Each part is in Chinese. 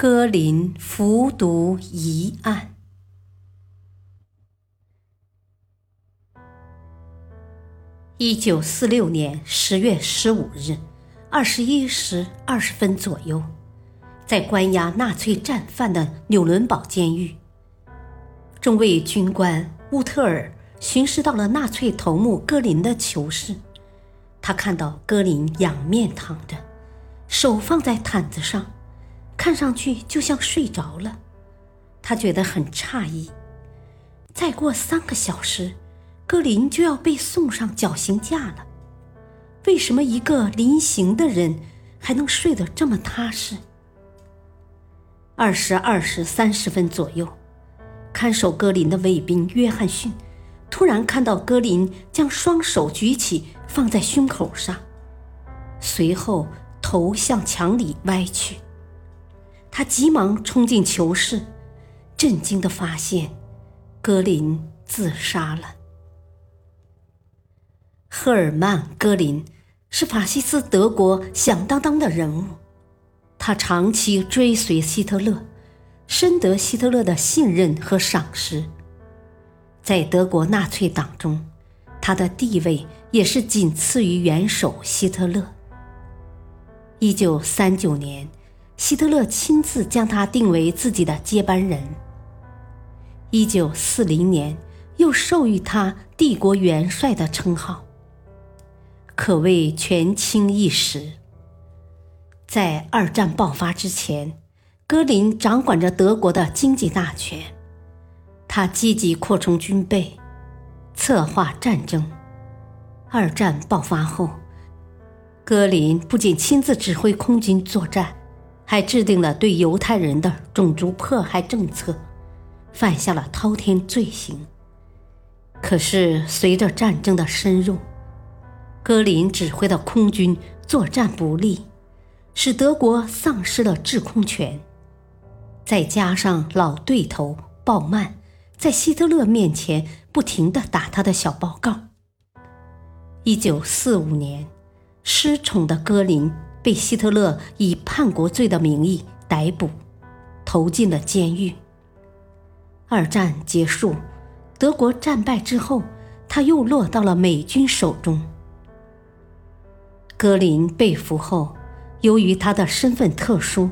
戈林服毒疑案。一九四六年十月十五日二十一时二十分左右，在关押纳粹战犯的纽伦堡监狱，中尉军官乌特尔巡视到了纳粹头目戈林的囚室，他看到戈林仰面躺着，手放在毯子上。看上去就像睡着了，他觉得很诧异。再过三个小时，格林就要被送上绞刑架了。为什么一个临刑的人还能睡得这么踏实？二十二时三十分左右，看守格林的卫兵约翰逊突然看到格林将双手举起放在胸口上，随后头向墙里歪去。他急忙冲进囚室，震惊地发现，格林自杀了。赫尔曼·格林是法西斯德国响当当的人物，他长期追随希特勒，深得希特勒的信任和赏识。在德国纳粹党中，他的地位也是仅次于元首希特勒。一九三九年。希特勒亲自将他定为自己的接班人。一九四零年，又授予他“帝国元帅”的称号，可谓权倾一时。在二战爆发之前，戈林掌管着德国的经济大权，他积极扩充军备，策划战争。二战爆发后，戈林不仅亲自指挥空军作战。还制定了对犹太人的种族迫害政策，犯下了滔天罪行。可是，随着战争的深入，戈林指挥的空军作战不利，使德国丧失了制空权。再加上老对头鲍曼在希特勒面前不停地打他的小报告，一九四五年，失宠的戈林。被希特勒以叛国罪的名义逮捕，投进了监狱。二战结束，德国战败之后，他又落到了美军手中。格林被俘后，由于他的身份特殊，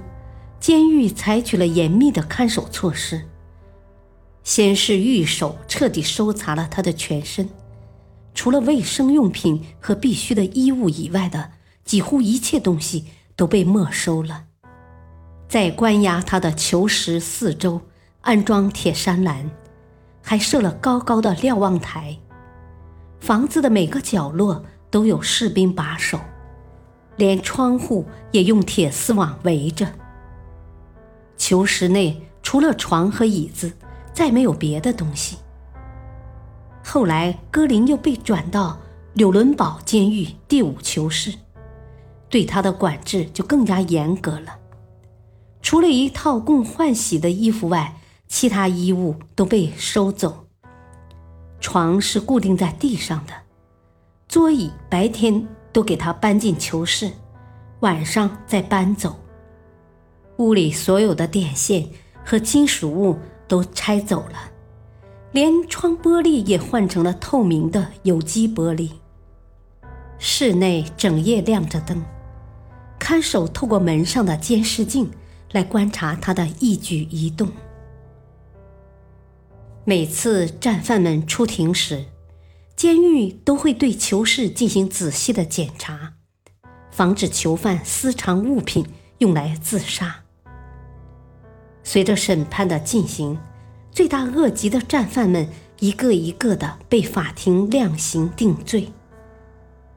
监狱采取了严密的看守措施。先是狱手彻底搜查了他的全身，除了卫生用品和必需的衣物以外的。几乎一切东西都被没收了，在关押他的囚室四周安装铁栅栏，还设了高高的瞭望台。房子的每个角落都有士兵把守，连窗户也用铁丝网围着。囚室内除了床和椅子，再没有别的东西。后来，戈林又被转到纽伦堡监狱第五囚室。对他的管制就更加严格了，除了一套供换洗的衣服外，其他衣物都被收走。床是固定在地上的，桌椅白天都给他搬进囚室，晚上再搬走。屋里所有的电线和金属物都拆走了，连窗玻璃也换成了透明的有机玻璃。室内整夜亮着灯。看守透过门上的监视镜来观察他的一举一动。每次战犯们出庭时，监狱都会对囚室进行仔细的检查，防止囚犯私藏物品用来自杀。随着审判的进行，罪大恶极的战犯们一个一个的被法庭量刑定罪。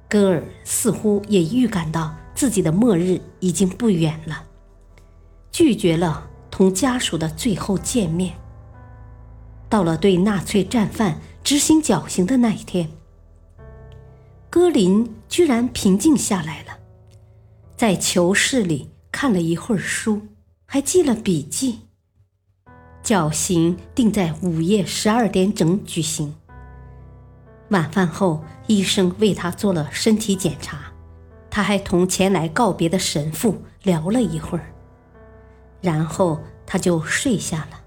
戈尔似乎也预感到自己的末日已经不远了，拒绝了同家属的最后见面。到了对纳粹战犯执行绞刑的那一天，戈林居然平静下来了，在囚室里看了一会儿书，还记了笔记。绞刑定在午夜十二点整举行。晚饭后，医生为他做了身体检查，他还同前来告别的神父聊了一会儿，然后他就睡下了。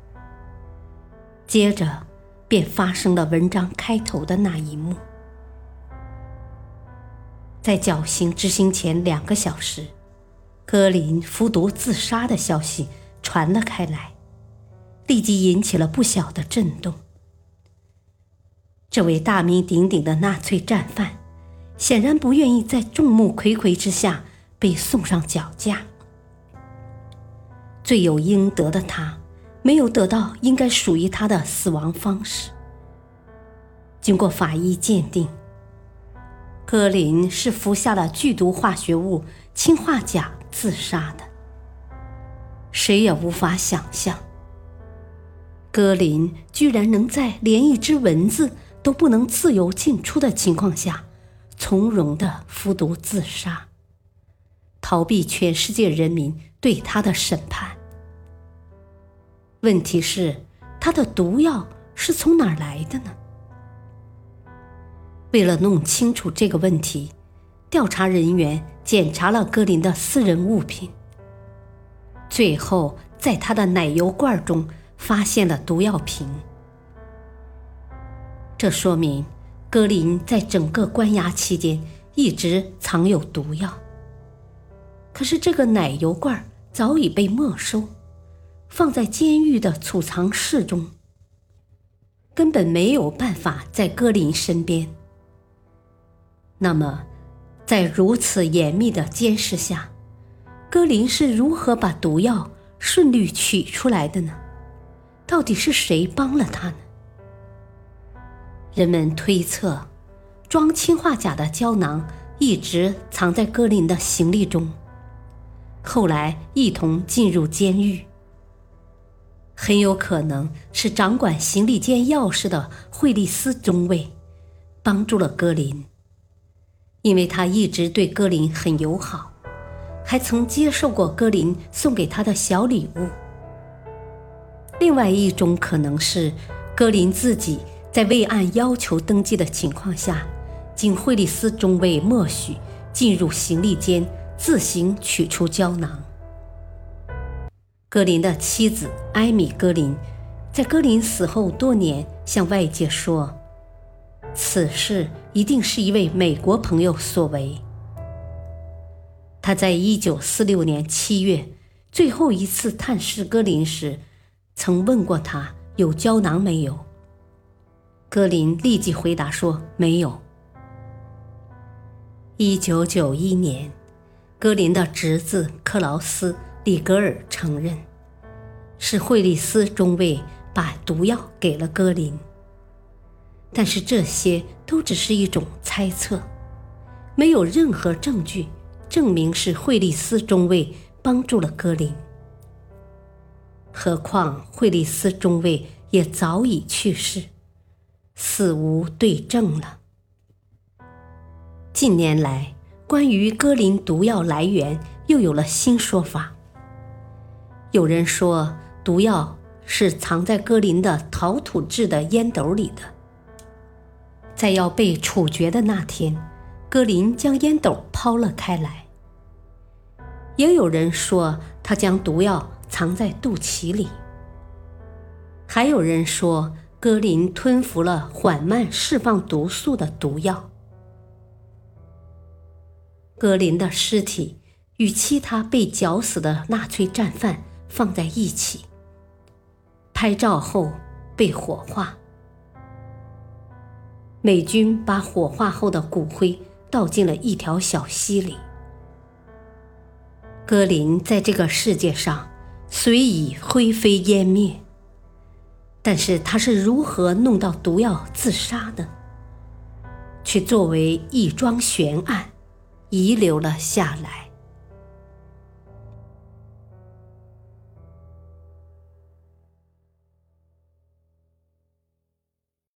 接着，便发生了文章开头的那一幕。在绞刑执行前两个小时，格林服毒自杀的消息传了开来，立即引起了不小的震动。这位大名鼎鼎的纳粹战犯，显然不愿意在众目睽睽之下被送上绞架。罪有应得的他，没有得到应该属于他的死亡方式。经过法医鉴定，格林是服下了剧毒化学物氰化钾自杀的。谁也无法想象，格林居然能在连一只蚊子。都不能自由进出的情况下，从容的服毒自杀，逃避全世界人民对他的审判。问题是，他的毒药是从哪儿来的呢？为了弄清楚这个问题，调查人员检查了格林的私人物品，最后在他的奶油罐中发现了毒药瓶。这说明，格林在整个关押期间一直藏有毒药。可是这个奶油罐早已被没收，放在监狱的储藏室中，根本没有办法在格林身边。那么，在如此严密的监视下，格林是如何把毒药顺利取出来的呢？到底是谁帮了他呢？人们推测，装氰化钾的胶囊一直藏在格林的行李中，后来一同进入监狱。很有可能是掌管行李间钥匙的惠利斯中尉帮助了格林，因为他一直对格林很友好，还曾接受过格林送给他的小礼物。另外一种可能是格林自己。在未按要求登记的情况下，经惠利斯中尉默许进入行李间，自行取出胶囊。格林的妻子艾米·格林在格林死后多年向外界说：“此事一定是一位美国朋友所为。”他在1946年7月最后一次探视格林时，曾问过他有胶囊没有。格林立即回答说：“没有。”一九九一年，格林的侄子克劳斯·里格尔承认，是惠利斯中尉把毒药给了格林。但是这些都只是一种猜测，没有任何证据证明是惠利斯中尉帮助了格林。何况惠利斯中尉也早已去世。死无对证了。近年来，关于戈林毒药来源又有了新说法。有人说，毒药是藏在戈林的陶土制的烟斗里的，在要被处决的那天，戈林将烟斗抛了开来。也有人说，他将毒药藏在肚脐里。还有人说。格林吞服了缓慢释放毒素的毒药。格林的尸体与其他被绞死的纳粹战犯放在一起，拍照后被火化。美军把火化后的骨灰倒进了一条小溪里。格林在这个世界上虽已灰飞烟灭。但是他是如何弄到毒药自杀的？却作为一桩悬案遗留了下来。